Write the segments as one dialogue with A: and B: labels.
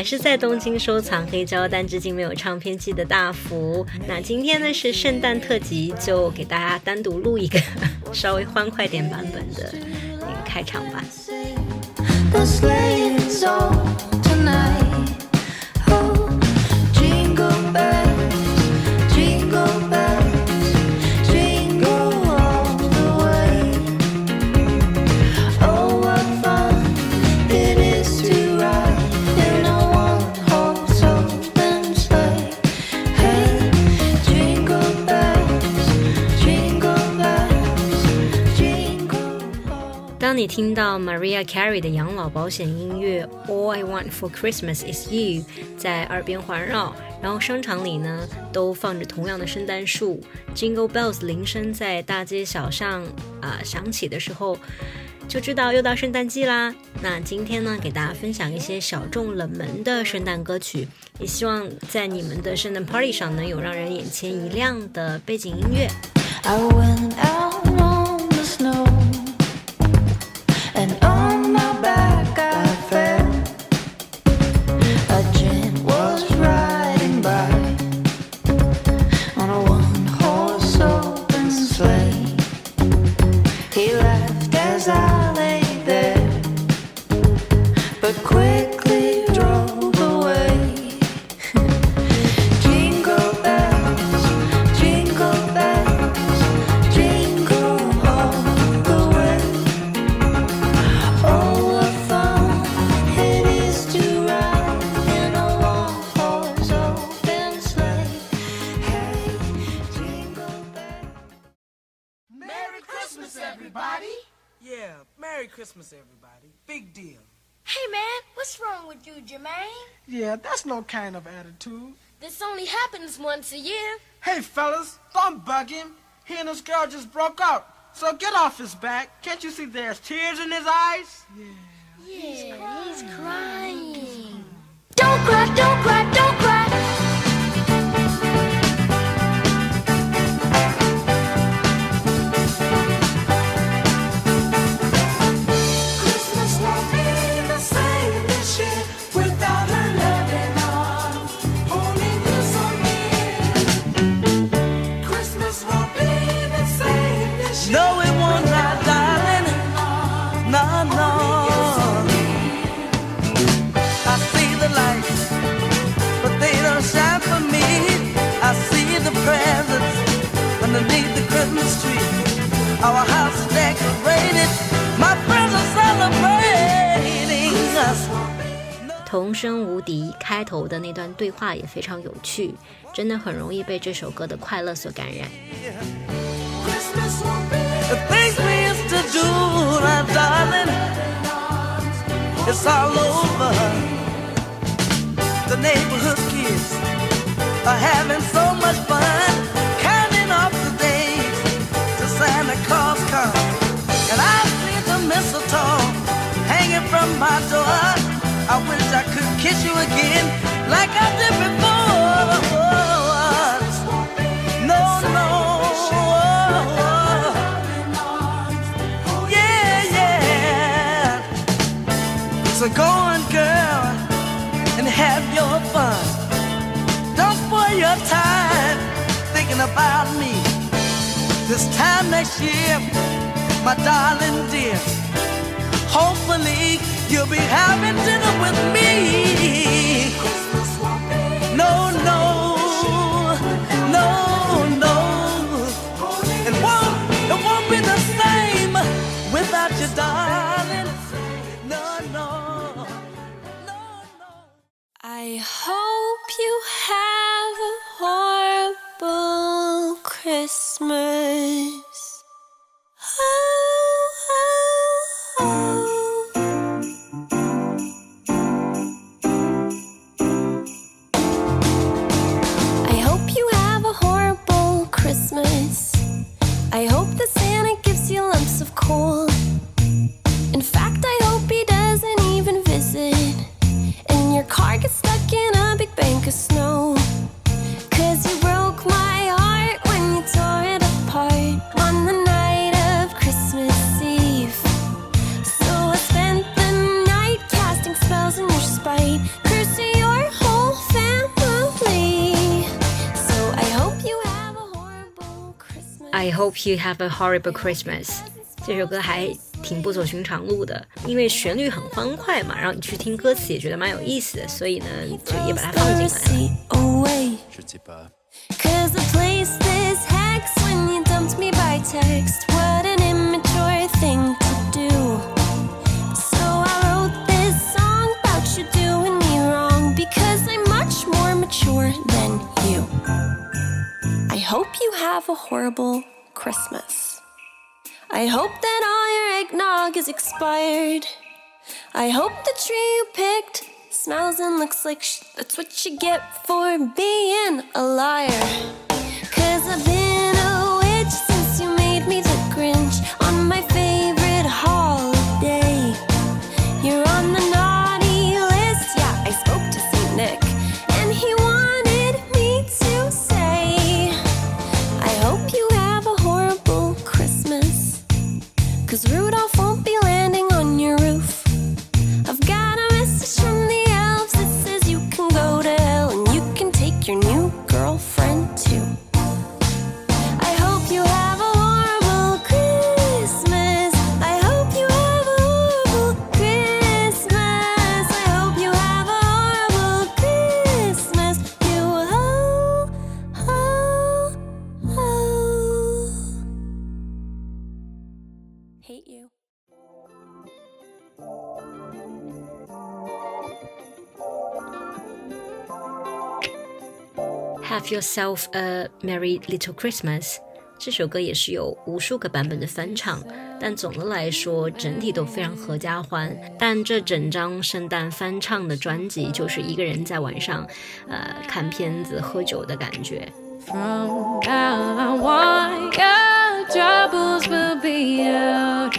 A: 还是在东京收藏黑胶，但至今没有唱片机的大福。那今天呢是圣诞特辑，就给大家单独录一个 稍微欢快点版本的那个开场吧。听到 Maria Carey 的养老保险音乐 All I Want for Christmas Is You 在耳边环绕，然后商场里呢都放着同样的圣诞树，Jingle Bells 铃声在大街小巷啊响起的时候，就知道又到圣诞季啦。那今天呢，给大家分享一些小众冷门的圣诞歌曲，也希望在你们的圣诞 party 上能有让人眼前一亮的背景音乐。
B: Christmas,
C: with you, Jermaine?
B: Yeah, that's no kind of attitude.
C: This only happens once a year.
B: Hey, fellas, don't bug him. He and his girl just broke up. So get off his back. Can't you see there's tears in his eyes?
C: Yeah. Yeah, he's crying. He's crying. Don't cry, don't cry, don't cry.
A: 我，的那段对话也非常有趣，真的很容易被这首歌的快乐所感染。Kiss you again like I did before. No, no. Yeah, yeah. So go on, girl, and have your fun. Don't spoil your time thinking about me. This time next year, my darling dear, hopefully you'll be having dinner with me. No, no, no, no. It won't, it won't be the same without you, darling. No, no, no, no. I hope you have a horrible Christmas. hope you have a horrible Christmas。这首歌还挺不走寻常路的，因为旋律很欢快嘛，然后你去听歌词也觉得蛮有意思的，所以呢，就也把它放进来了。
D: Cause the place this hex when you dumped me by text. What an immature thing to do. So I wrote this song about you doing me wrong because I'm much more mature than you. I hope you have a horrible Christmas. I hope that all your eggnog is expired. I hope the tree you picked smells and looks like sh- that's what you get for being a liar. Cause I've been Have
A: yourself a merry little Christmas。这首歌也是有无数个版本的翻唱，但总的来说整体都非常合家欢。但这整张圣诞翻唱的专辑就是一个人在晚上，呃，看片子喝酒的感觉。
E: From now on, your troubles will be out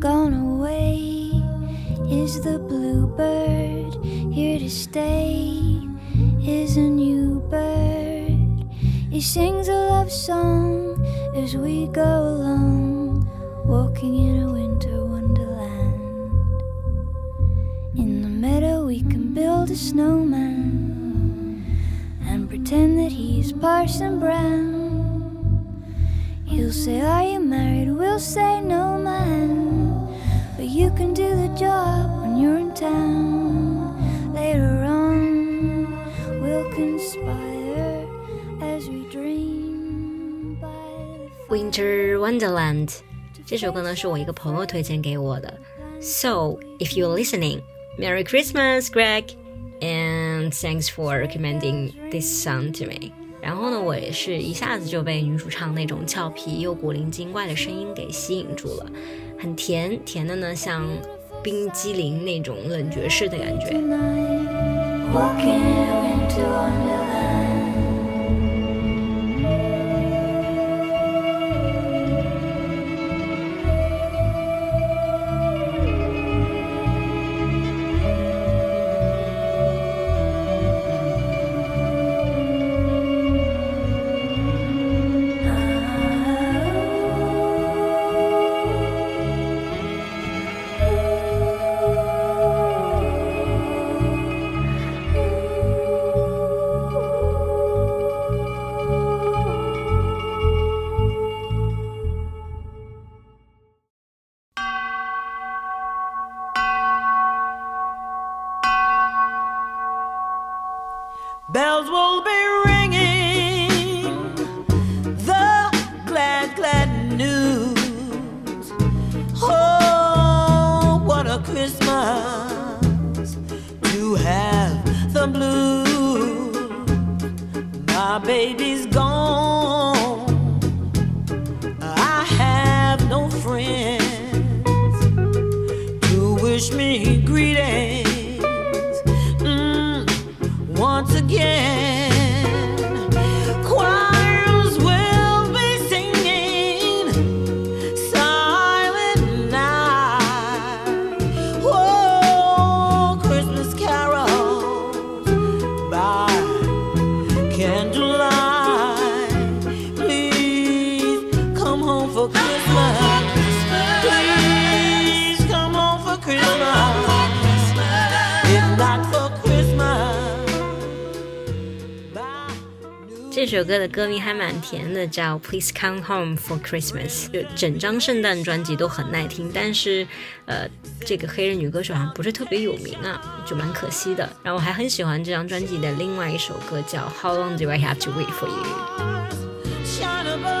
D: Gone away is the bluebird. Here to stay is a new bird. He sings a love song as we go along, walking in a winter wonderland. In the meadow, we can build a snowman and pretend that he's Parson Brown. He'll say, Are you married? We'll say, No, man you can do the job when you're in town.
A: Later on, we'll conspire as we dream by Winter Wonderland 这首歌呢是我一个朋友推荐给我的。So if you're listening, Merry Christmas, Greg, and thanks for recommending this song to me. 很甜甜的呢，像冰激凌那种冷爵士的感觉。
F: Baby's gone. I have no friends to wish me greetings.
A: 这首歌的歌名还蛮甜的，叫《Please Come Home for Christmas》。就整张圣诞专辑都很耐听，但是，呃，这个黑人女歌手好像不是特别有名啊，就蛮可惜的。然后我还很喜欢这张专辑的另外一首歌，叫《How Long Do I Have to Wait for You》。
F: shine above.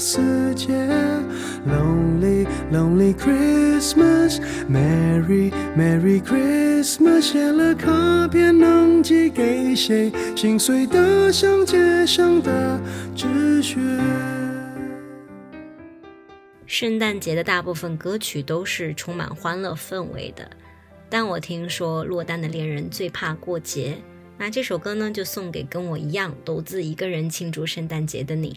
G: 世界。Lonely Lonely Christmas, Merry Merry Christmas，写了卡片能寄给谁？心碎的像街上的纸屑。
A: 圣诞节的大部分歌曲都是充满欢乐氛围的，但我听说落单的恋人最怕过节，那这首歌呢就送给跟我一样独自一个人庆祝圣诞节的你。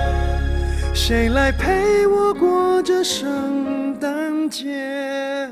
G: 谁来陪我过这圣诞节？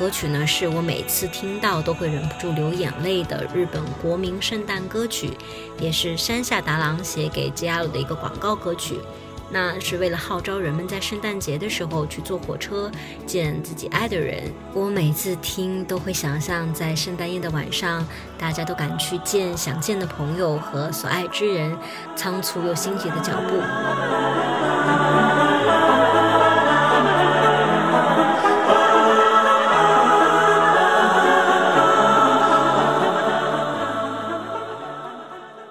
A: 歌曲呢，是我每次听到都会忍不住流眼泪的日本国民圣诞歌曲，也是山下达郎写给 JR 的一个广告歌曲。那是为了号召人们在圣诞节的时候去坐火车见自己爱的人。我每次听都会想象，在圣诞夜的晚上，大家都赶去见想见的朋友和所爱之人，仓促又心急的脚步。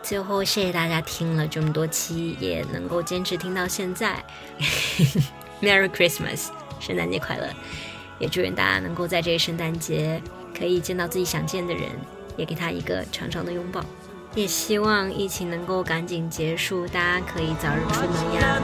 A: 最后，谢谢大家听了这么多期，也能够坚持听到现在。Merry Christmas，圣诞节快乐！也祝愿大家能够在这个圣诞节可以见到自己想见的人，也给他一个长长的拥抱。也希望疫情能够赶紧结束，大家可以早日出门呀。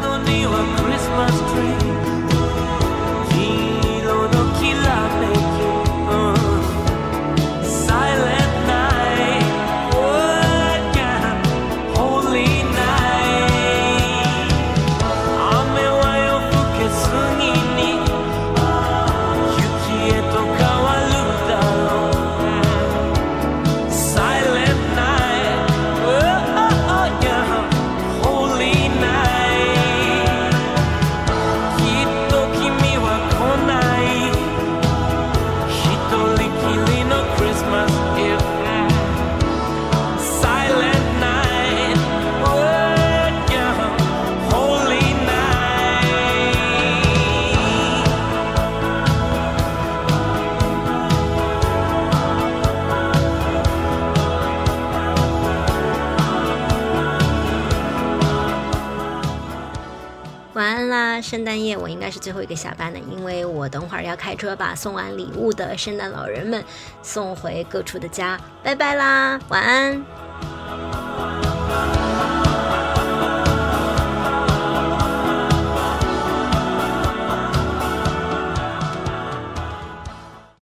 A: 最后一个下班了，因为我等会儿要开车把送完礼物的圣诞老人们送回各处的家。拜拜啦，晚安。